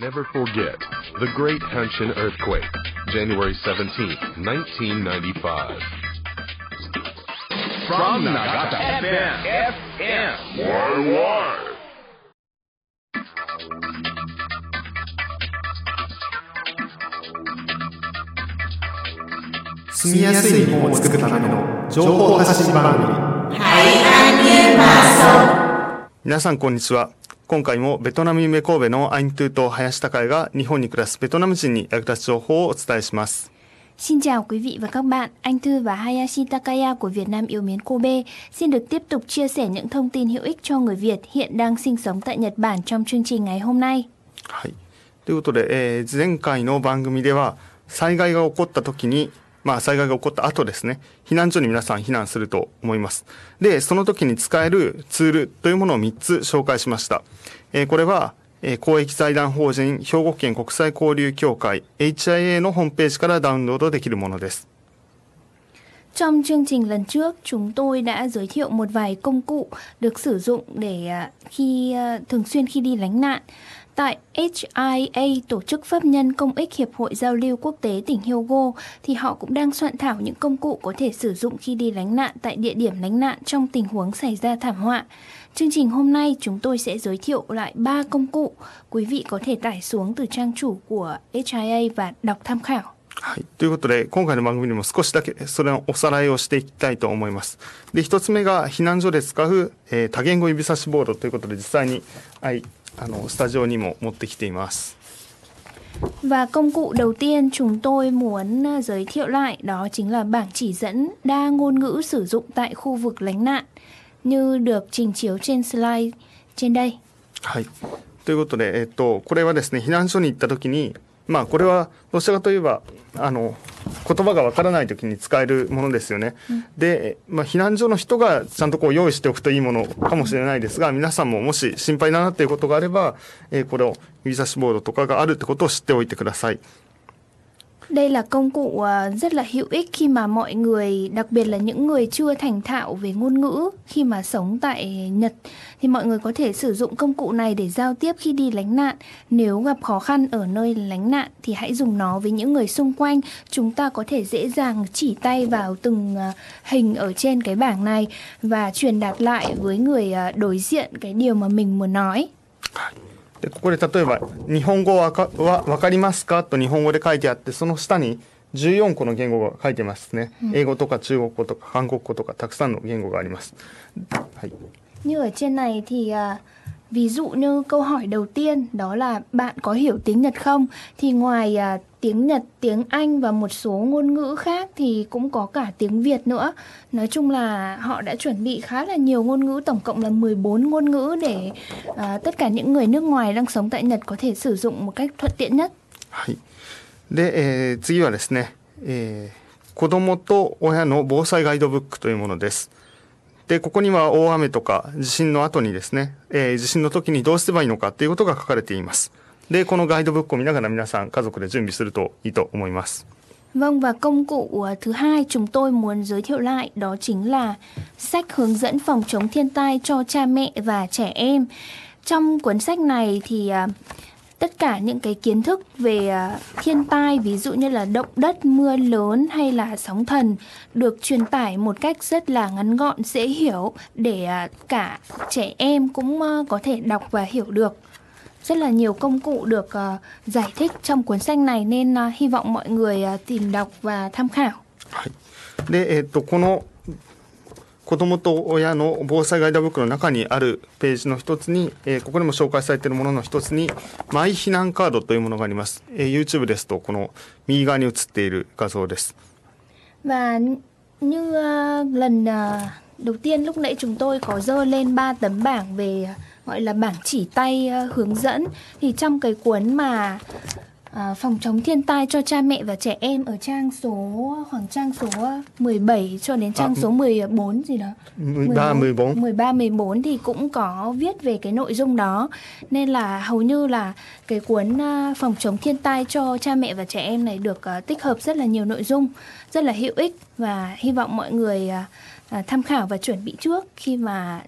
Never forget the Great Hanshin Earthquake, January 17, 1995. From Nagata FM, FM. Why, why? 住みやすい日本を作るための情報発信番組皆さんこんにちは 今回もベトナム夢神戸のアイントゥと林孝也が日本に暮らすベトナム人に役立つ情報をお伝えします Xin chào quý vị và các bạn, anh Thư và Hayashi Takaya của Việt Nam yêu mến Kobe xin được tiếp tục chia sẻ những thông tin hữu ích cho người Việt hiện đang sinh sống tại Nhật Bản trong chương trình ngày hôm nay. はいということで、えー前回の番組では災害が起こった時に まあ、災害が起こった後ですね、避難所に皆さん避難すると思います。で、その時に使えるツールというものを3つ紹介しました。これは、公益財団法人兵庫県国際交流協会 HIA のホームページからダウンロードできるものです。Tại HIA, Tổ chức Pháp nhân Công ích Hiệp hội Giao lưu Quốc tế tỉnh Hyogo, thì họ cũng đang soạn thảo những công cụ có thể sử dụng khi đi lánh nạn tại địa điểm lánh nạn trong tình huống xảy ra thảm họa. Chương trình hôm nay chúng tôi sẽ giới thiệu lại 3 công cụ. Quý vị có thể tải xuống từ trang chủ của HIA và đọc tham khảo. はい。ということで、今回の番組でも少しだけそれのおさらいをしていきたいと思います。で、一つ目が避難所で使う、えー多言語指差しボードということで、実際に、はい、 あの、スタジオにも持ってきています。 Và công cụ đầu tiên chúng tôi muốn à, giới thiệu lại đó chính là bảng chỉ dẫn đa ngôn ngữ sử dụng tại khu vực lánh nạn như được trình chiếu trên slide trên đây. はい。ということで、えっと、これはですね、避難所に行った時に、 まあ、これはどちらかといえば、あの、言葉がわからない時に使えるものですよね。で、まあ、避難所の人がちゃんとこう用意しておくといいものかもしれないですが、皆さんももし心配だなっていうことがあれば、えーこれを指差しボードとかがあるってことを知っておいてください。Đây là công cụ ờ, rất là hữu ích khi mà mọi người, đặc biệt là những người chưa thành thạo về ngôn ngữ khi mà sống tại Nhật thì mọi người có thể sử dụng công cụ này để giao tiếp khi đi lánh nạn. Nếu gặp khó khăn ở nơi lánh nạn thì hãy dùng nó với những người xung quanh. Chúng ta có thể dễ dàng chỉ tay vào từng ờ, hình ở trên cái bảng này và truyền đạt lại với người ờ, đối diện cái điều mà mình muốn nói. でここで例えば「日本語はわかりますか?」と日本語で書いてあってその下に14個の言語が書いてますね、英語とか中国語とか韓国語とかたくさんの言語があります、はい、Như ở trên này thì ví dụ như câu hỏi đầu tiên đó là bạn có hiểu tiếng Nhật không? Thì ngoài tiếng Nhật, tiếng Anh và một số ngôn ngữ khác thì cũng có cả tiếng Việt nữa. Nói chung là họ đã chuẩn bị khá là nhiều ngôn ngữ, tổng cộng là 14 ngôn ngữ để à, tất cả những người nước ngoài đang sống tại Nhật có thể sử dụng một cách thuận tiện nhất. はい、で、えー次はですね、えー子供と親の防災ガイドブックというものですでここには大雨とか地震の後にですね、えー地震の時にどうすればいいのかっていうことが書かれています でこのガイドブックを見ながら皆さん家族で準備するといいと思います Vâng và công cụ à, thứ hai chúng tôi muốn giới thiệu lại đó chính là sách hướng dẫn phòng chống thiên tai cho cha mẹ và trẻ em. Trong cuốn sách này thì à, tất cả những cái kiến thức về à, thiên tai ví dụ như là động đất, mưa lớn hay là sóng thần được truyền tải một cách rất là ngắn gọn, dễ hiểu để à, cả trẻ em cũng à, có thể đọc và hiểu được rất là nhiều công cụ được ờ, giải thích trong cuốn sách này nên ờ, hy vọng mọi người ờ, tìm đọc và tham khảo. はい、で、えっとこの子どもと親の防災ガイドブックの中にあるページの一つに、えーここにも紹介されているものの一つにマイ避難カードというものがあります、えー YouTube ですとこの右側に映っている画像です Và n- như ờ, lần ờ, đầu tiên lúc nãy chúng tôi có dơ lên ba tấm bảng về ờ, gọi là bảng chỉ tay ờ, hướng dẫn thì trong cái cuốn mà ờ, phòng chống thiên tai cho cha mẹ và trẻ em ở trang số khoảng trang số 17 cho đến trang À, số 14 gì đó. 13 14 13 14 thì cũng có viết về cái nội dung đó nên là hầu như là cái cuốn à, phòng chống thiên tai cho cha mẹ và trẻ em này được tích hợp rất là nhiều nội dung rất là hữu ích và hy vọng mọi người tham khảo và chuẩn bị trước khi mà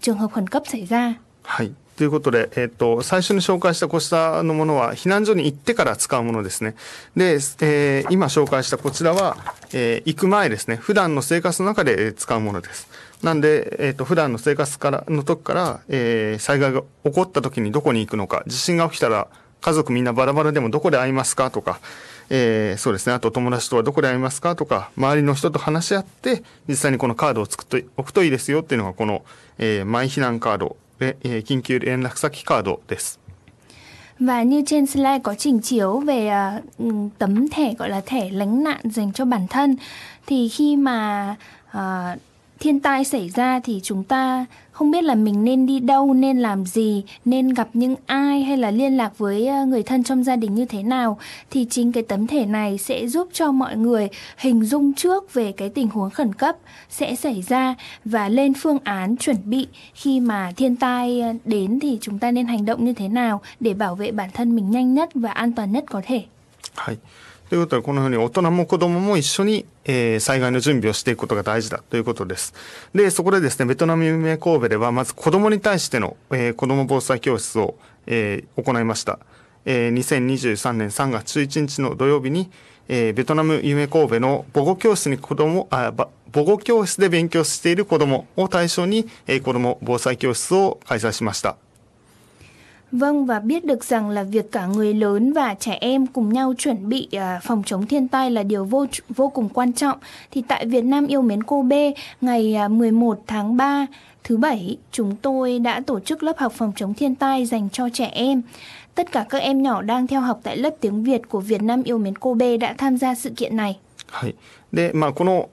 trường hợp khẩn cấp xảy ra. はい。ということで、えっ、と、最初に紹介したこうしたのものは避難所に行ってから使うものですね。で、えー、今紹介したこちらは、えー、行く前ですね。普段の生活の中で使うものです。なんで、えっ、と、普段の生活からの時から、え、災害が起こった時にどこに行くのか、地震が起きたら家族みんなバラバラでもどこで会いますかとか、え、そうですね、あと友達とはどこで会いますかとか、周りの人と話し合って、実際にこのカードを作っておくといいですよっていうのが、この、え、マイ避難カード緊急連絡先カードです。Và như trên slide có trình chiếu về uh, tấm thẻ gọi là thẻ lánh nạn dành cho bản thân thì khi mà uh, thiên tai xảy ra thì chúng ta không biết là mình nên đi đâu, nên làm gì, nên gặp những ai hay là liên lạc với ờ, người thân trong gia đình như thế nào thì chính cái tấm thẻ này sẽ giúp cho mọi người hình dung trước về cái tình huống khẩn cấp sẽ xảy ra và lên phương án chuẩn bị khi mà thiên tai ờ, đến thì chúng ta nên hành động như thế nào để bảo vệ bản thân mình nhanh nhất và an toàn nhất có thể. はい。ということで、このように大人も子供も一緒に、えー、災害の準備をしていくことが大事だということです。で、そこでですね、ベトナム夢神戸では、まず子供に対しての、えー、子供防災教室を、えー、行いました。えー、2023年3月11日の土曜日に、えー、ベトナム夢神戸の母語教室に子供、あ、母語教室で勉強している子供を対象に、えー、子供防災教室を開催しました。Vâng và biết được rằng là việc cả người lớn và trẻ em cùng nhau chuẩn bị uh, phòng chống thiên tai là điều vô vô cùng quan trọng. Thì tại Việt Nam yêu mến cô B ngày uh, à, 11 tháng 3 thứ bảy chúng tôi đã tổ chức lớp học phòng chống thiên tai dành cho trẻ em. Tất cả các em nhỏ đang theo học tại lớp tiếng Việt của Việt Nam yêu mến cô B đã tham gia sự kiện này. はい。で、まあこの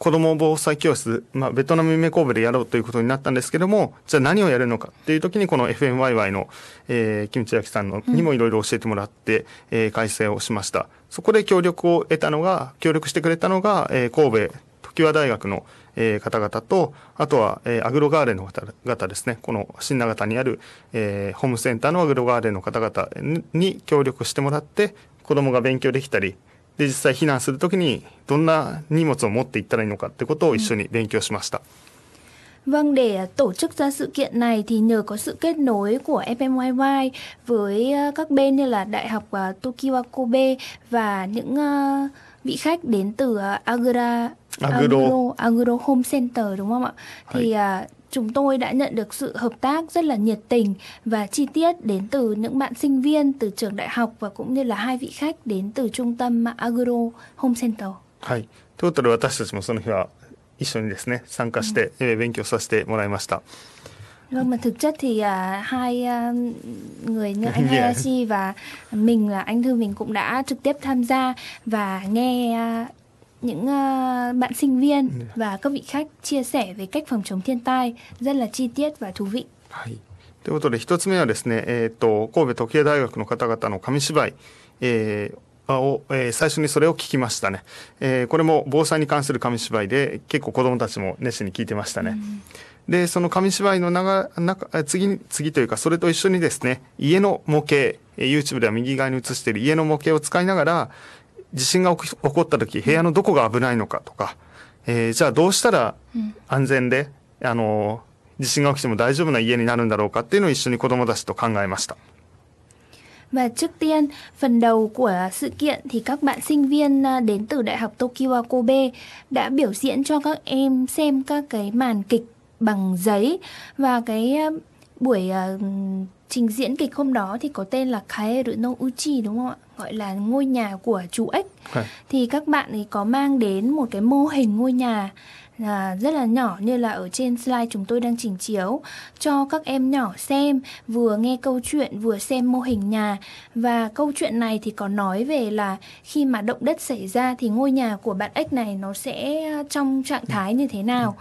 子ども防災教室、まあ、ベトナム夢神戸でやろうということになったんですけども、じゃあ何をやるのかっていう時に、この FMYY の、えー、キムチヤキさんのにもいろいろ教えてもらって、うん、えー、改正をしました。そこで協力を得たのが、協力してくれたのが、えー、神戸常盤大学の、えー、方々と、あとは、えー、アグロガーデンの方々ですね、この新長田にある、えー、ホームセンターのアグロガーデンの方々に協力してもらって、子供が勉強できたり、で実際避難するときにどんな荷物を持っていったらいいのかってことを一緒に勉強しました。Vâng, để tổ chức ra sự kiện này thì nhờ có sự kết nối của FMYY với các bên như là Đại học Tokyo Kobe và những vị khách đến từ Agora Agro, Agro, Agro Home Center đúng không ạ? Thì chúng tôi đã nhận được sự hợp tác rất là nhiệt tình và chi tiết đến từ những bạn sinh viên từ trường đại học và cũng như là hai vị khách đến từ trung tâm Agro Home Center. はい。ということで私たちもその日は一緒にですね参加して、うん、勉強させてもらいました。Vâng, mà thực chất thì uh, hai uh, người như anh Hayashi và mình là anh Thư mình cũng đã trực tiếp tham gia và nghe uh, những uh, bạn sinh viên và các vị khách chia sẻ về cách phòng chống thiên tai rất là chi tiết và thú vị. はい。ということで一つ目はですね、えっ、ー、と神戸時計大学の方々の紙芝居、えー、を、えー、最初にそれを聞きましたね、えー、これも防災に関する紙芝居で結構子どもたちも熱心に聞いてましたね。うんで、その紙芝居の長、中、次に、次というか、それと一緒にですね、家の模型、YouTube では右側に映している家の模型を使いながら、地震が起こった時部屋のどこが危ないのかとか、えー、じゃあどうしたら安全で、うん、あの地震が起きても大丈夫な家になるんだろうかっていうのを一緒に子どもたちと考えました。Và trước tiên, phần đầu của sự kiện thì các bạn sinh viên à, đến từ Đại học Tokyo Kobe đã biểu diễn cho các em xem các cái màn kịch bằng giấy và cái à, buổi uh, trình diễn kịch hôm đó thì có tên là Kaeru no Uchi đúng không ạ? Gọi là ngôi nhà của chú ếch. Okay. Thì các bạn ấy có mang đến một cái mô hình ngôi nhà à, rất là nhỏ như là ở trên slide chúng tôi đang trình chiếu cho các em nhỏ xem vừa nghe câu chuyện vừa xem mô hình nhà và câu chuyện này thì có nói về là khi mà động đất xảy ra thì ngôi nhà của bạn ếch này nó sẽ trong trạng thái như thế nào.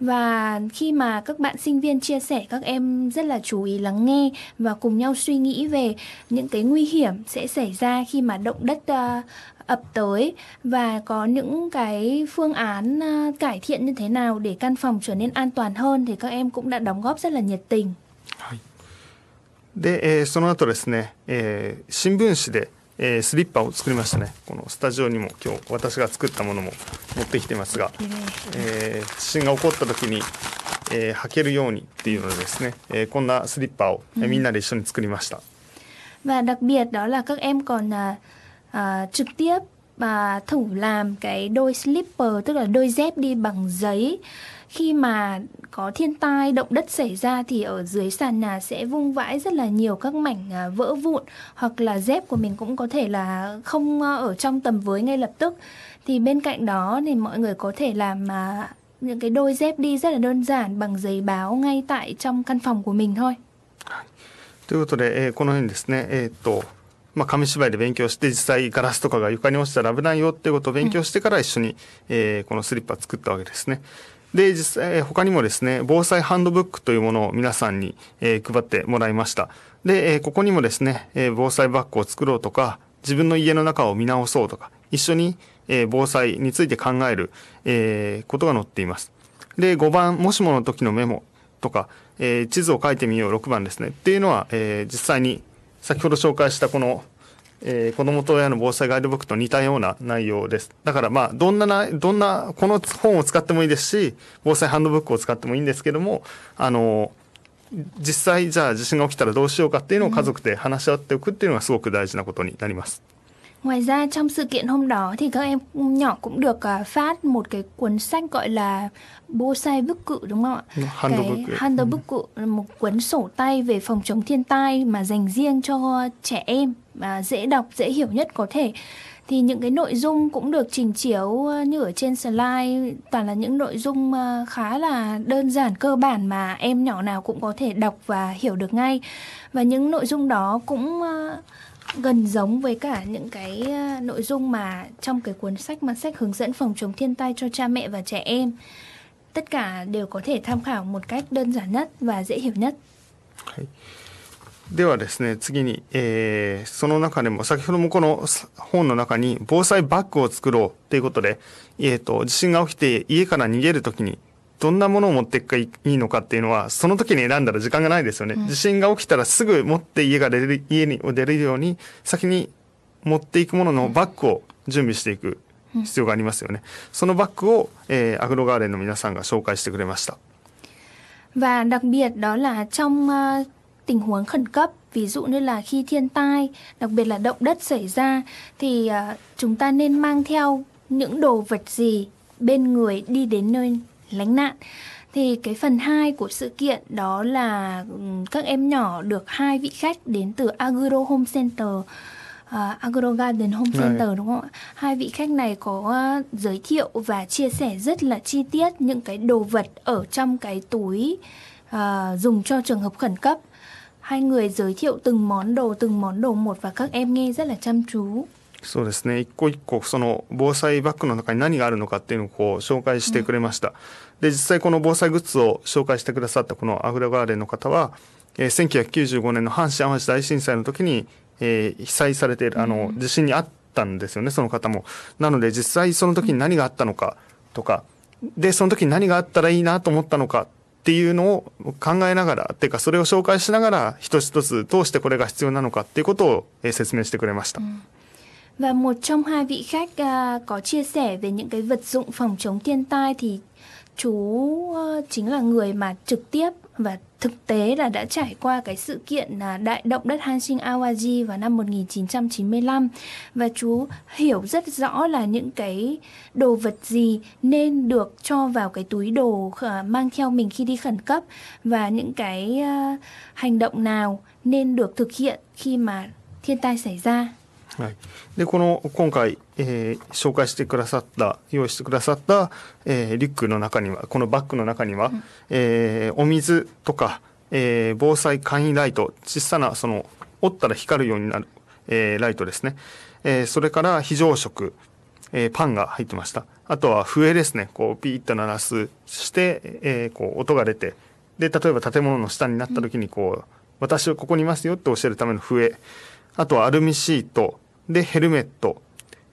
Ừ, ừ và khi mà các bạn sinh viên chia sẻ các em rất là chú ý lắng nghe và cùng nhau suy nghĩ về những cái nguy hiểm sẽ xảy ra khi mà động đất uh, ập tới và có những cái phương án uh, cải thiện như thế nào để căn phòng trở nên an toàn hơn thì các em cũng đã đóng góp rất là nhiệt tình. で、えー、その後ですね、えー、新聞紙で えー、スリッパを作りましたねこのスタジオにも今日私が作ったものも持ってきてますが、えー、地震が起こった時にえー履けるようにっていうのでですね、えーこんなスリッパを、えーみんなで一緒に作りました。Và đặc biệt đó là các em còn à, trực tiếp à, thử làm cái đôi slipper tức là đôi dép đi bằng giấy. Khi mà có thiên tai động đất xảy ra thì ở dưới sàn nhà sẽ vung vãi rất là nhiều các mảnh à, vỡ vụn hoặc là dép của mình cũng có thể là không à, ở trong tầm với ngay lập tức. Thì bên cạnh đó thì mọi người có thể làm à, những cái đôi dép đi rất là đơn giản bằng giấy báo ngay tại trong căn phòng của mình thôi. ということで、えーこのようにですね、えーっと、まあ、紙芝居で勉強して、実際ガラスとかが床に落ちたら危ないよっていうことを勉強してから一緒に、えーこのスリッパ作ったわけですね。 で、実際、他にもですね、防災ハンドブックというものを皆さんに、え配ってもらいました。で、えここにもですね、え防災バッグを作ろうとか、自分の家の中を見直そうとか、一緒に、え防災について考える、えことが載っています。で、5番、もしもの時のメモとか、え地図を書いてみよう6番ですね。っていうのは、え実際に先ほど紹介したこの、えー子供と親の防災ガイドブックと似たような内容です。だからまあ、どんなな、どんな、この本を使ってもいいですし、防災ハンドブックを使ってもいいんですけども、あの、実際じゃあ地震が起きたらどうしようかっていうのを家族で話し合っておくっていうのがすごく大事なことになります。Ngoài ra trong sự kiện hôm đó thì các em nhỏ cũng được à, phát một cái cuốn sách gọi là Bosai bức cự đúng không ạ? Handbook. Cái Handbook là một cuốn sổ tay về phòng chống thiên tai mà dành riêng cho trẻ em và dễ đọc, dễ hiểu nhất có thể. Thì những cái nội dung cũng được trình chiếu à, như ở trên slide toàn là những nội dung à, khá là đơn giản cơ bản mà em nhỏ nào cũng có thể đọc và hiểu được ngay. Và những nội dung đó cũng gần giống với cả những cái à, nội dung mà trong cái cuốn sách mà sách hướng dẫn phòng chống thiên tai cho cha mẹ và trẻ em tất cả đều có thể tham khảo một cách đơn giản nhất và dễ hiểu nhất ではですね、次に、えーその中でも、先ほどもこの本の中に、防災バッグを作ろうということで、えっ、と、地震が起きて家から逃げるときに、 どんなものを持っていくかいいのかっていうのは、その時に選んだら時間がないですよね。地震が起きたらすぐ持って家が出る、家に出れるように、先に持っていくもののバッグを準備していく必要がありますよね。そのバッグを、えーアグロガーデンの皆さんが紹介してくれました。 và đặc biệt đó là trong à, tình huống khẩn cấp ví dụ như là khi thiên tai đặc biệt là động đất xảy ra thì à, chúng ta nên mang theo những đồ vật gì bên người đi đến nơi lánh nạn thì cái phần 2 của sự kiện đó là ừm, các em nhỏ được hai vị khách đến từ Agro Home Center à, Agro Garden Home. Center đúng không ạ? Hai vị khách này có à, giới thiệu và chia sẻ rất là chi tiết những cái đồ vật ở trong cái túi à, dùng cho trường hợp khẩn cấp. Hai người giới thiệu từng món đồ từng món đồ một và các em nghe rất là chăm chú. そうですね。一個一個その防災バッグの中に何があるのかっていうのをこう紹介してくれました、で実際この防災グッズを紹介してくださったこのアグラガーデンの方は、えー1995年の阪神・淡路大震災の時に、えー被災されているあの地震にあったんですよねその方も。なので実際その時に何があったのかとかでその時に何があったらいいなと思ったのかっていうのを考え na がらっていうかそれを紹介しながら一つ一つどうしてこれが必要なのかっていうことを、えー説明してくれました、Và một trong hai vị khách uh, có chia sẻ về những cái vật dụng phòng chống thiên tai thì chú uh, chính là người mà trực tiếp và thực tế là đã trải qua cái sự kiện là đại động đất Hanshin Awaji vào năm 1995 và chú hiểu rất rõ là những cái đồ vật gì nên được cho vào cái túi đồ ờ, mang theo mình khi đi khẩn cấp và những cái ờ, hành động nào nên được thực hiện khi mà thiên tai xảy ra. はい、でこの今回、えー紹介してくださった用意してくださった、えーリュックの中にはこのバッグの中には、えーお水とか、えー防災簡易ライト小さなその折ったら光るようになる、えーライトですね、えーそれから非常食、えーパンが入ってました。あとは笛ですね。こうピーッと鳴らすして、えーこう音が出てで例えば建物の下になった時にこう、私はここにいますよって教えるための笛。あとはアルミシートでヘルメット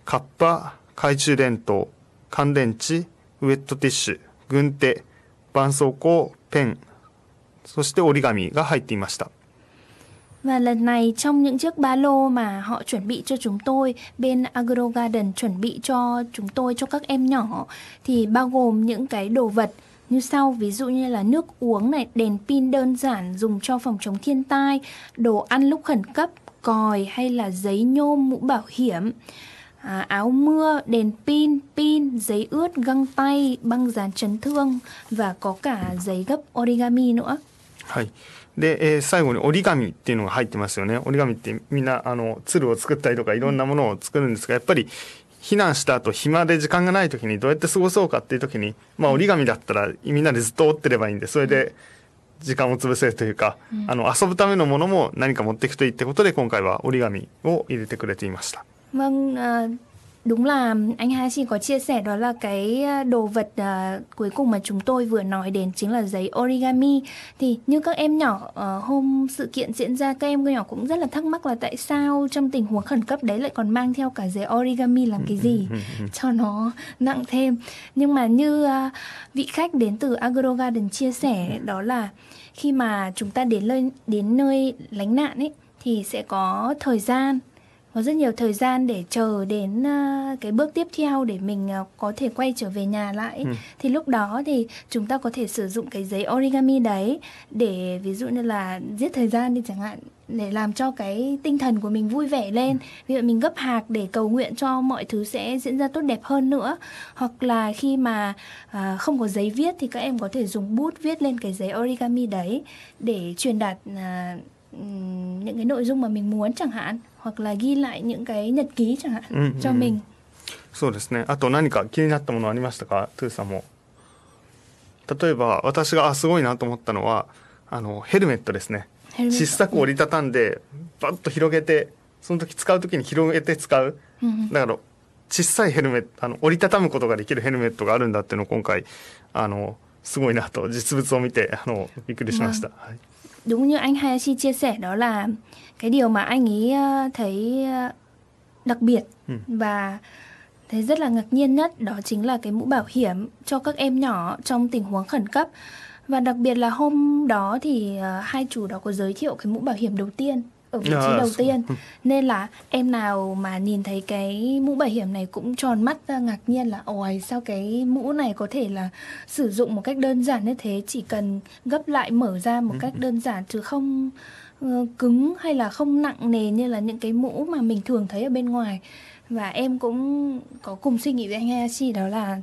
カッパ懐中電灯乾電池ウェットティッシュ軍手絆創膏ペンそして折り紙が入っていました Và lần này trong những chiếc ba lô mà họ chuẩn bị cho chúng tôi, bên Agro Garden chuẩn bị cho chúng tôi, cho các em nhỏ thì bao gồm những cái đồ vật như sau ví dụ như là nước uống này đèn pin đơn giản dùng cho phòng chống thiên tai đồ ăn lúc khẩn cấp còi hay là giấy nhôm mũ bảo hiểm à, áo mưa đèn pin pin giấy ướt găng tay băng dán chấn thương và có cả giấy gấp origami nữa はい。で、えー最後に折り紙っていうのが入ってますよね。折り紙ってみんな、あの、鶴を作ったりとかいろんなものを作るんですが、やっぱり避難した後暇で時間がない時にどうやって過ごそうかっていう時に、まあ折り紙だったらみんなでずっと折ってればいいんで、それで 時間を潰せるというか、あの、遊ぶためのものも何か持っていくといいってことで、今回は折り紙を入れてくれていました。Vâng, à, đúng là anh Hashi có chia sẻ đó là cái à, đồ vật à, cuối cùng mà chúng tôi vừa nói đến chính là giấy origami. Thì như các em nhỏ ờ, hôm sự kiện diễn ra các em nhỏ cũng rất là thắc mắc là tại sao trong tình huống khẩn cấp đấy lại còn mang theo cả giấy origami làm cái gì cho nó nặng thêm. Nhưng mà như à, vị khách đến từ Agro Garden chia sẻ đó là khi mà chúng ta đến nơi đến nơi lánh nạn ấy thì sẽ có thời gian có rất nhiều thời gian để chờ đến à, cái bước tiếp theo để mình à, có thể quay trở về nhà lại. Thì lúc đó thì chúng ta có thể sử dụng cái giấy origami đấy để ví dụ như là giết thời gian đi chẳng hạn để làm cho cái tinh thần của mình vui vẻ lên. Ví dụ mình gấp hạc để cầu nguyện cho mọi thứ sẽ diễn ra tốt đẹp hơn nữa. Hoặc là khi mà à, không có giấy viết thì các em có thể dùng bút viết lên cái giấy origami đấy để truyền đạt à, những cái nội dung mà mình muốn chẳng hạn hoặc là ghi lại những cái nhật ký chẳng hạn Ừ, cho ừ. mình そうですね。あと何か気になったものありましたかトゥーさんも。例えば私があすごいなと思ったのはあのヘルメットですね。小さく折りたたんでバッと広げてその時使う時に広げて使う。だから小さいヘルメットあの折りたたむことができるヘルメットがあるんだっていうのを今回あのすごいなと実物を見てあのびっくりしました。はい đúng như anh Hayashi chia sẻ đó là cái điều mà anh ấy ờ, thấy ờ, đặc biệt Ừ. và thấy rất là ngạc nhiên nhất đó chính là cái mũ bảo hiểm cho các em nhỏ trong tình huống khẩn cấp và đặc biệt là hôm đó thì ờ, hai chủ đó có giới thiệu cái mũ bảo hiểm đầu tiên ở vị trí À, đầu tiên. nên là em nào mà nhìn thấy cái mũ bảo hiểm này cũng tròn mắt ra ngạc nhiên là ôi sao cái mũ này có thể là sử dụng một cách đơn giản như thế? Chỉ cần gấp lại mở ra một cách đơn giản chứ không ờ, cứng hay là không nặng nề như là những cái mũ mà mình thường thấy ở bên ngoài. Và em cũng có cùng suy nghĩ với anh Hayashi đó là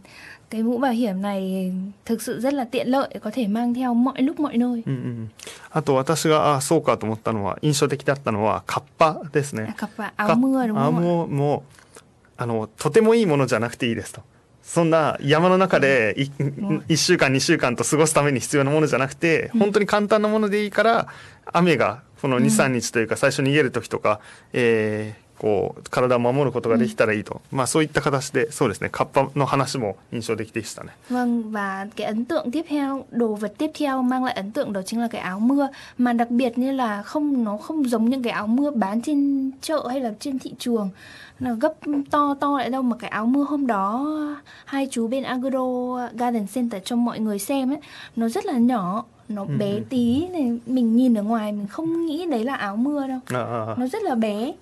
cái mũ bảo hiểm này thực sự rất là tiện lợi có thể mang theo mọi lúc mọi nơi うんうんうんあと私があそうかと思ったのは印象的だったのはカッパですね。cặp và áo mưa đúng あ không ạ? もうもうあのとてもいいものじゃなくていいですと。そんな山の中でいん1週間2週間と過ごすために必要なものじゃなくて本当に簡単なものでいいから雨がこの23日というか最初逃げる時とか、えーこう体を守ることができたらいいと、まあそういった形でそうですねカッパの話も印象的でしたね。 Vâng và cái ấn tượng tiếp theo, đồ vật tiếp theo mang lại ấn tượng đó chính là cái áo mưa mà đặc biệt như là không nó không giống những cái áo mưa bán trên chợ hay là trên thị trường là gấp to to lại đâu mà cái áo mưa hôm đó hai chú bên Agro Garden Center cho mọi người xem ấy nó rất là nhỏ nó bé tí này mình nhìn ở ngoài mình không nghĩ đấy là áo mưa đâu ああ nó rất là bé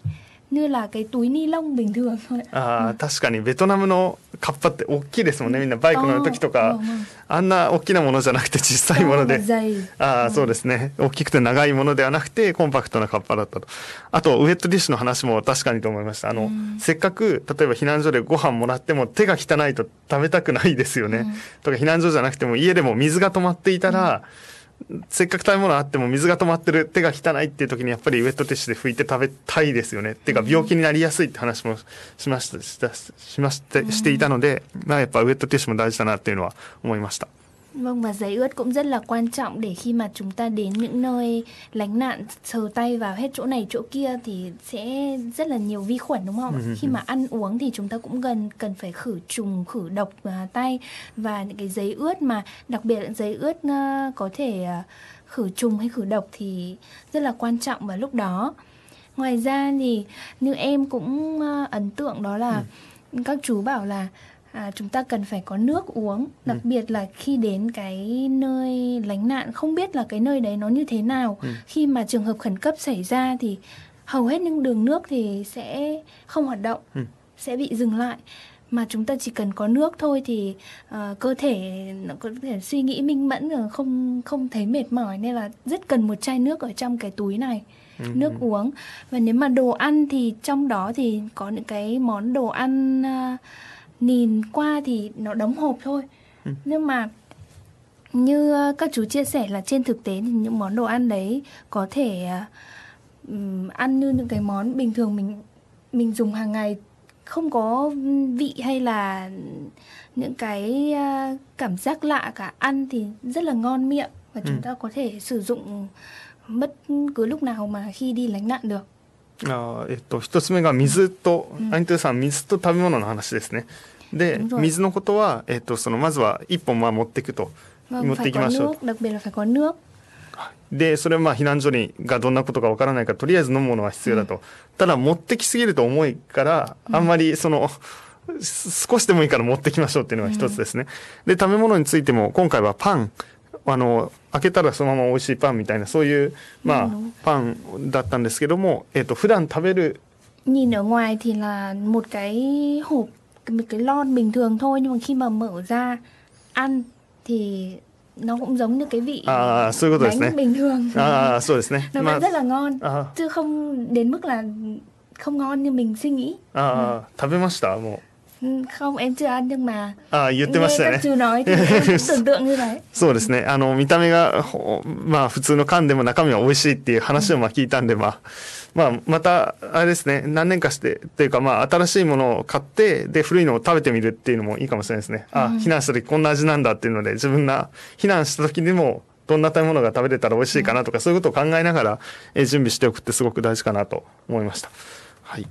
Như là cái túi ni lông bình thường thôi. あー確かにベトナムのカッパって大きいですもんね。みんなバイク乗る時とか。あんな大きなものじゃなくて小さいもので。ああそうですね。大きくて長いものではなくてコンパクトなカッパだったと。あとウェットティッシュの話も確かにと思いました。あの、せっかく例えば避難所でご飯もらっても手が汚いと食べたくないですよね、とか避難所じゃなくても家でも水が止まっていたら、せっかく食べ物あっても水が止まってる手が汚いっていう時にやっぱりウェットティッシュで拭いて食べたいですよね。っていうか病気になりやすいって話もしましたしましてしていたので、まあやっぱウェットティッシュも大事だなっていうのは思いました。Vâng và giấy ướt cũng rất là quan trọng để khi mà chúng ta đến những nơi lánh nạn sờ tay vào hết chỗ này chỗ kia thì sẽ rất là nhiều vi khuẩn đúng không? ạ? Khi mà ăn uống thì chúng ta cũng cần cần phải khử trùng, khử độc à, tay và những cái giấy ướt mà đặc biệt là giấy ướt à, có thể à, khử trùng hay khử độc thì rất là quan trọng vào lúc đó. Ngoài ra thì như em cũng à, ấn tượng đó là các chú bảo là à, chúng ta cần phải có nước uống đặc biệt là khi đến cái nơi lánh nạn không biết là cái nơi đấy nó như thế nào. Khi mà trường hợp khẩn cấp xảy ra thì hầu hết những đường nước thì sẽ không hoạt động Ừ. sẽ bị dừng lại. Mà chúng ta chỉ cần có nước thôi thì uh, cơ thể nó có thể suy nghĩ minh mẫn rồi không không thấy mệt mỏi nên là rất cần một chai nước ở trong cái túi này. Ừ. nước uống. Và nếu mà đồ ăn thì trong đó thì có những cái món đồ ăn uh, nhìn qua thì nó đóng hộp thôi ừ. nhưng mà như uh, các chú chia sẻ là trên thực tế thì những món đồ ăn đấy có thể uh, ăn như những cái món bình thường mình mình dùng hàng ngày không có vị hay là những cái cảm giác lạ cả ăn thì rất là ngon miệng và chúng ừ. ta có thể sử dụng bất cứ lúc nào mà khi đi lánh nạn được. あえっと、一つ目が水と、うん、アイントゥさん、水と食べ物の話ですね。で、水のことは、えっと、その、まずは一本、まあ、持っていくと。持っていきましょう。でそれはまあ避難所にがどんなことかわからないからとりあえず飲むものは必要だと、うん、ただ持ってきすぎると重いからあんまりその、うん、少しでもいいから持ってきましょうっていうのが一つですね、うん、で食べ物についても今回はパンあの開けたらそのまま美味しいパンみたいなそういうまあ、パンだったんですけども、えっ、ー、と普段食べる Nhìn ở ngoài thì là một cái hộp một cái lon bình thường thôi nhưng mà khi mà mở ra ăn thì nó cũng giống như cái vị à, bánh bình thường à, nó vẫn rất là ngon à. chứ không đến mức là không ngon như mình suy nghĩ à, ừ. 食べましたもう Không em chưa ăn nhưng mà あ言ってましたね。các chú nói thì em tưởng tượng như thế. そうですね。あの見た目がまあ普通の缶でも中身は美味しいっていう話をまあ聞いたんでまあ。まあ、また、あれですね、何年かして、っていうか、まあ、新しいものを買って、で、古いのを食べてみるっていうのもいいかもしれないですね。あ、避難した時こんな味なんだっていうので、自分が避難した時にも、どんな食べ物が食べれたら美味しいかなとか、そういうことを考えながら、え準備しておくってすごく大事かなと思いました。はい。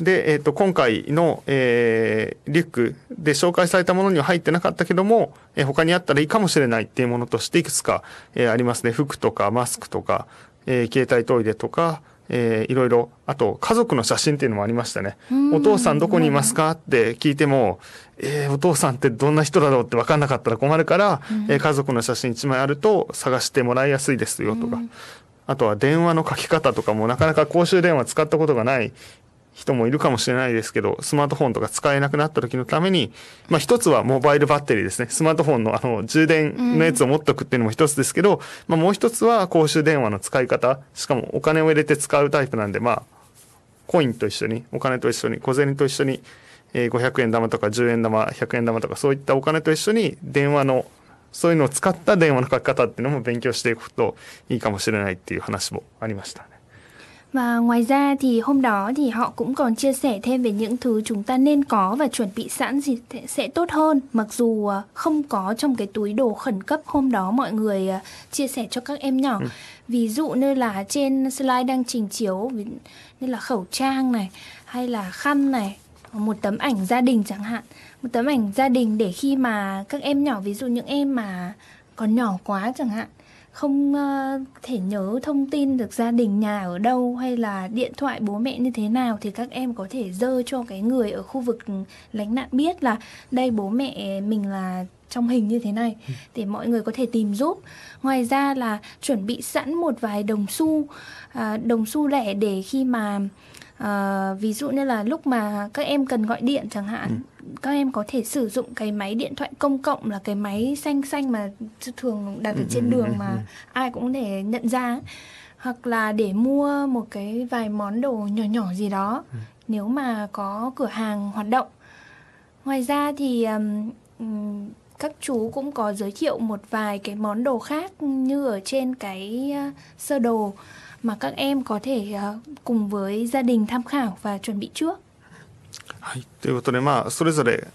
で、えっ、ー、と、今回の、えー、リュックで紹介されたものには入ってなかったけども、えー、他にあったらいいかもしれないっていうものとしていくつか、えー、ありますね。服とかマスクとか、えー、携帯トイレとか、えー、いろいろ、あと家族の写真っていうのもありましたね。お父さんどこにいますかって聞いても、えー、お父さんってどんな人だろうって分かんなかったら困るから、えー、家族の写真1枚あると探してもらいやすいですよとか、あとは電話の書き方とかもなかなか公衆電話使ったことがない人もいるかもしれないですけど、スマートフォンとか使えなくなった時のために、まあ一つはモバイルバッテリーですね。スマートフォンのあの充電のやつを持っとくっていうのも一つですけど、うん、まあもう一つは公衆電話の使い方。しかもお金を入れて使うタイプなんで、まあ、コインと一緒に、お金と一緒に、小銭と一緒に、え、500円玉とか10円玉、100円玉とかそういったお金と一緒に電話のそういうのを使った電話の書き方っていうのも勉強していくといいかもしれないっていう話もありましたね。Và ngoài ra thì hôm đó thì họ cũng còn chia sẻ thêm về những thứ chúng ta nên có và chuẩn bị sẵn thì sẽ tốt hơn. Mặc dù à, không có trong cái túi đồ khẩn cấp hôm đó mọi người à, chia sẻ cho các em nhỏ. Ừ. Ví dụ như là trên slide đang trình chiếu như là khẩu trang này hay là khăn này, một tấm ảnh gia đình chẳng hạn. Một tấm ảnh gia đình để khi mà các em nhỏ ví dụ những em mà còn nhỏ quá chẳng hạn không uh, thể nhớ thông tin được gia đình nhà ở đâu hay là điện thoại bố mẹ như thế nào thì các em có thể dơ cho cái người ở khu vực lánh nạn biết là đây bố mẹ mình là trong hình như thế này ừ. để mọi người có thể tìm giúp ngoài ra là chuẩn bị sẵn một vài đồng xu à, đồng xu lẻ để khi mà à, ví dụ như là lúc mà các em cần gọi điện chẳng hạn ừ. các em có thể sử dụng cái máy điện thoại công cộng là cái máy xanh xanh mà thường đặt ở trên ừ, ừ, đường ừ, mà ai cũng thể nhận ra hoặc là để mua một cái vài món đồ nhỏ nhỏ gì đó nếu mà có cửa hàng hoạt động. Ngoài ra thì um, các chú cũng có giới thiệu một vài cái món đồ khác như ở trên cái uh, sơ đồ mà các em có thể cùng với gia đình tham khảo và chuẩn bị trước. はい、ということでまあそれぞれ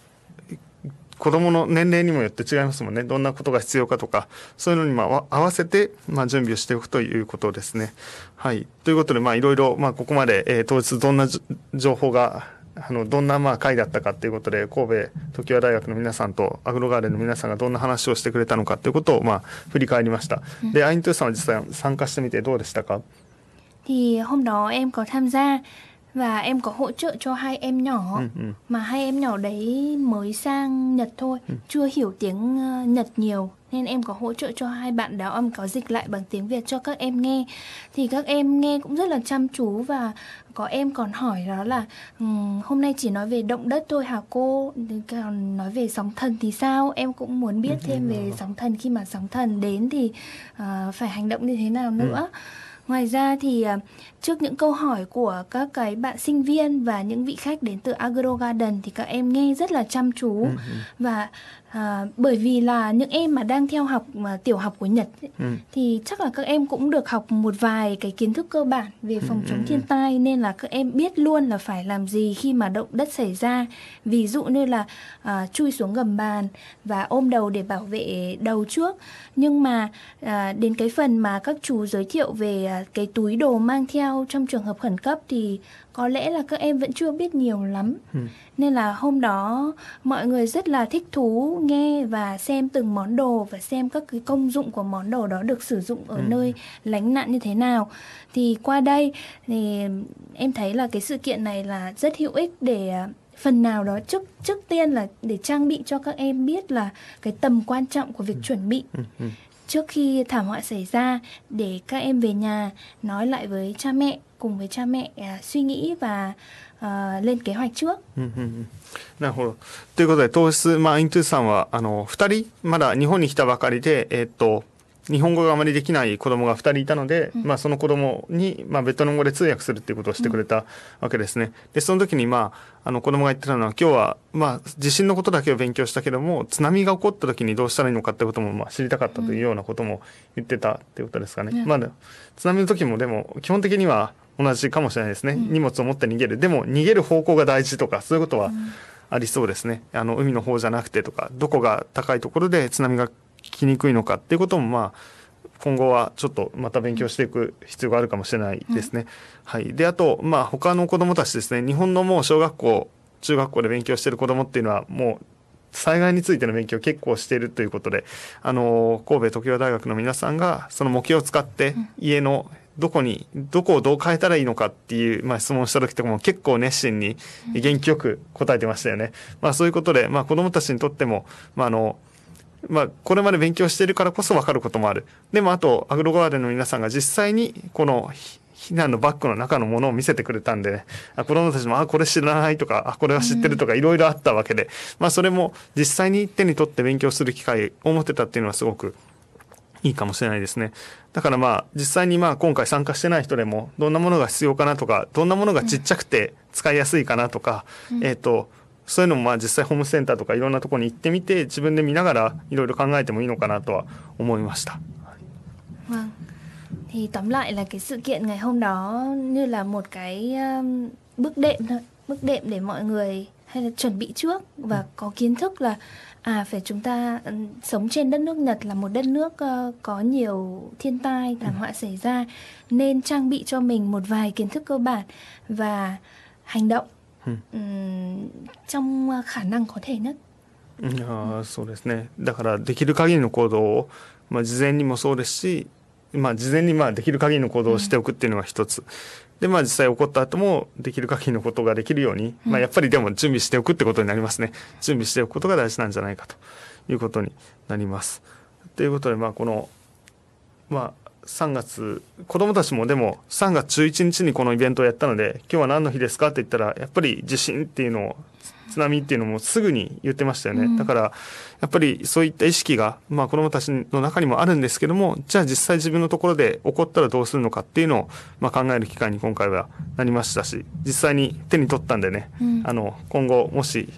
子どもの年齢にもよって違いますもんね。どんなことが必要かとかそういうのにまあ合わせて、まあ、準備をしておくということですね。はい、ということでまあいろいろ、まあ、ここまで、えー、当日どんな情報があのどんなまあ会だったかということで神戸常盤大学の皆さんとアグロガーデンの皆さんがどんな話をしてくれたのかということをまあ振り返りました。でアイントゥさん実際参加してみてどうでしたか？thì hôm đó em có tham gia và em có hỗ ゃ nên em có hỗ trợ cho hai bạn đó em có dịch lại bằng tiếng Việt cho các em nghe thì các em nghe cũng rất là chăm chú và có em còn hỏi đó là um, hôm nay chỉ nói về động đất thôi hả cô còn nói về sóng thần thì sao em cũng muốn biết thêm về sóng thần khi mà sóng thần đến thì uh, phải hành động như thế nào nữa ừ. Ngoài ra thì uh, trước những câu hỏi của các cái bạn sinh viên và những vị khách đến từ Agro Garden thì các em nghe rất là chăm chú ừ. ừ. và À, bởi vì là những em mà đang theo học mà tiểu học của Nhật ấy, ừ. thì chắc là các em cũng được học một vài cái kiến thức cơ bản về phòng ừ. chống ừ, thiên ừ. tai nên là các em biết luôn là phải làm gì khi mà động đất xảy ra ví dụ như là à, chui xuống gầm bàn và ôm đầu để bảo vệ đầu trước nhưng mà à, đến cái phần mà các chú giới thiệu về à, cái túi đồ mang theo trong trường hợp khẩn cấp thì có lẽ là các em vẫn chưa biết nhiều lắm ừ. nên là hôm đó mọi người rất là thích thú nghe và xem từng món đồ và xem các cái công dụng của món đồ đó được sử dụng ở ừ. nơi lánh nạn như thế nào thì qua đây thì em thấy là cái sự kiện này là rất hữu ích để à, phần nào đó trước trước tiên là để trang bị cho các em biết là cái tầm quan trọng của việc ừ. chuẩn bị ừ trước khi thảm họa xảy ra để các em về nhà nói lại với cha mẹ cùng với cha mẹ uh, suy nghĩ và uh, lên kế hoạch trước. なるほど。ということで、当日、まあ、イントゥさんは、あの、二人、まだ日本に来たばかりで、えっ、ー、と、日本語があまりできない子供が2人いたので、うん、まあ、その子供にまあベトナム語で通訳するっていうことをしてくれたわけですね。でその時に、まあ、あの子供が言ってたのは今日は、まあ、地震のことだけを勉強したけども津波が起こった時にどうしたらいいのかってこともまあ知りたかったというようなことも言ってたっていうことですかね。うん、まあ、津波の時もでも基本的には同じかもしれないですね。荷物を持って逃げる。でも逃げる方向が大事とかそういうことはありそうですね。あの海の方じゃなくてとかどこが高いところで津波がきにくいのかっていうこともまあ今後はちょっとまた勉強していく必要があるかもしれないですね。うん、はい。で、あと、まあ他の子供たちですね、日本のもう小学校、中学校で勉強している子供っていうのはもう災害についての勉強を結構しているということで、あの、神戸常盤大学の皆さんがその模型を使って家のどこに、どこをどう変えたらいいのかっていう、まあ、質問した時とかも結構熱心に元気よく答えてましたよね。まあそういうことで、まあ子供たちにとっても、まああの、まあ、これまで勉強しているからこそ分かることもある。でも、あと、アグロガーデンの皆さんが実際に、この、避難のバッグの中のものを見せてくれたんでね、あ子供たちも、あ、これ知らないとか、あ、これは知ってるとか、いろいろあったわけで、まあ、それも実際に手に取って勉強する機会を持ってたっていうのはすごくいいかもしれないですね。だからまあ、実際にまあ、今回参加してない人でも、どんなものが必要かなとか、どんなものがちっちゃくて使いやすいかなとか、えっ、と、そういうのもまあ実際ホームセンターとかいろんなところに行ってみて自分で見ながらいろいろ考えてもいいのかなとは思いました。Vâng. Thì tóm lại là cái sự kiện ngày hôm đó như là một cái um, bước đệm thôi, bước đệm để mọi người hay là chuẩn bị trước và ừ. có kiến thức là à phải chúng ta um, sống trên đất nước Nhật là một đất nước uh, có nhiều thiên tai thảm ừ. họa xảy ra nên trang bị cho mình một vài kiến thức cơ bản và hành động うん、trong khả năng có thể nhất. あそうですねだからできる限りの行動を、まあ、事前にもそうですし、まあ、事前にまあできる限りの行動をしておくっていうのが一つ、うん、でまあ実際起こった後もできる限りのことができるように、うん、まあ、やっぱりでも準備しておくってことになりますね準備しておくことが大事なん。じゃないかということになります。ということでまあこのまあ3月子供たちもでも3月11日にこのイベントをやったので今日は何の日ですかって言ったらやっぱり地震っていうのを津波っていうのもすぐに言ってましたよね、うん、だからやっぱりそういった意識が、まあ、子どもたちの中にもあるんですけどもじゃあ実際自分のところで起こったらどうするのかっていうのを、まあ、考える機会に今回はなりましたし実際に手に取ったんでね、うん、あの今後もし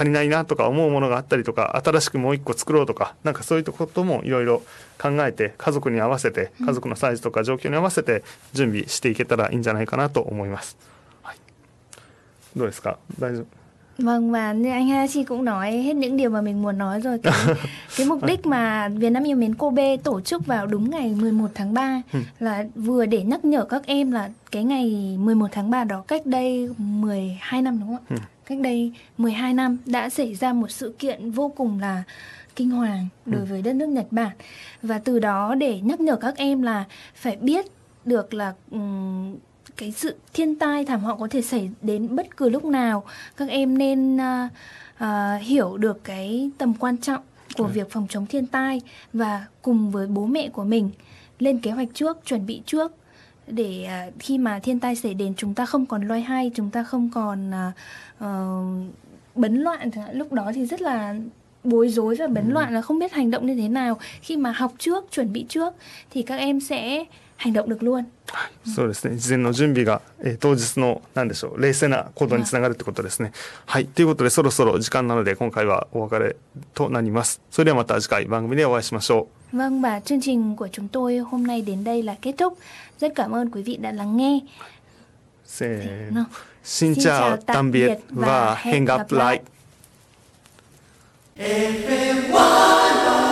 足りないなとか思うものがあったりとか新しくもう一個作ろうとかなんかそういうこともいろいろ考えて家族に合わせて家族のサイズとか状況に合わせて準備していけたらいいんじゃないかなと思います。はい、どうですか大丈夫 Vâng và như anh Hayashi cũng nói hết những điều mà mình muốn nói rồi cái, cái mục đích mà Việt Nam yêu mến Kobe tổ chức vào đúng ngày 11 tháng 3 ừ. là vừa để nhắc nhở các em là cái ngày 11 tháng 3 đó cách đây 12 năm đúng không ạ? Ừ. Cách đây 12 năm đã xảy ra một sự kiện vô cùng là kinh hoàng đối ừ. với đất nước Nhật Bản và từ đó để nhắc nhở các em là phải biết được là um, cái sự thiên tai thảm họa có thể xảy đến bất cứ lúc nào các em nên uh, uh, hiểu được cái tầm quan trọng của việc phòng chống thiên tai và cùng với bố mẹ của mình lên kế hoạch trước, chuẩn bị trước để uh, khi mà thiên tai xảy đến chúng ta không còn loay hay, chúng ta không còn uh, uh, bấn loạn lúc đó thì rất là bối rối và bấn loạn là không biết hành động như thế nào khi mà học trước chuẩn bị trước thì các em sẽ hành động được luôn そうですね事前の準備が、えー、当日の何でしょう冷静な行動につながるってことですね。はいということでそろそろ時間なので今回はお別れとなります。それではまた次回番組でお会いしましょう。 Vâng và chương trình của chúng tôi hôm nay đến đây là kết thúc. Rất cảm ơn quý vị đã lắng nghe. Xin, Xin chào tạm biệt và hẹn gặp lại. FM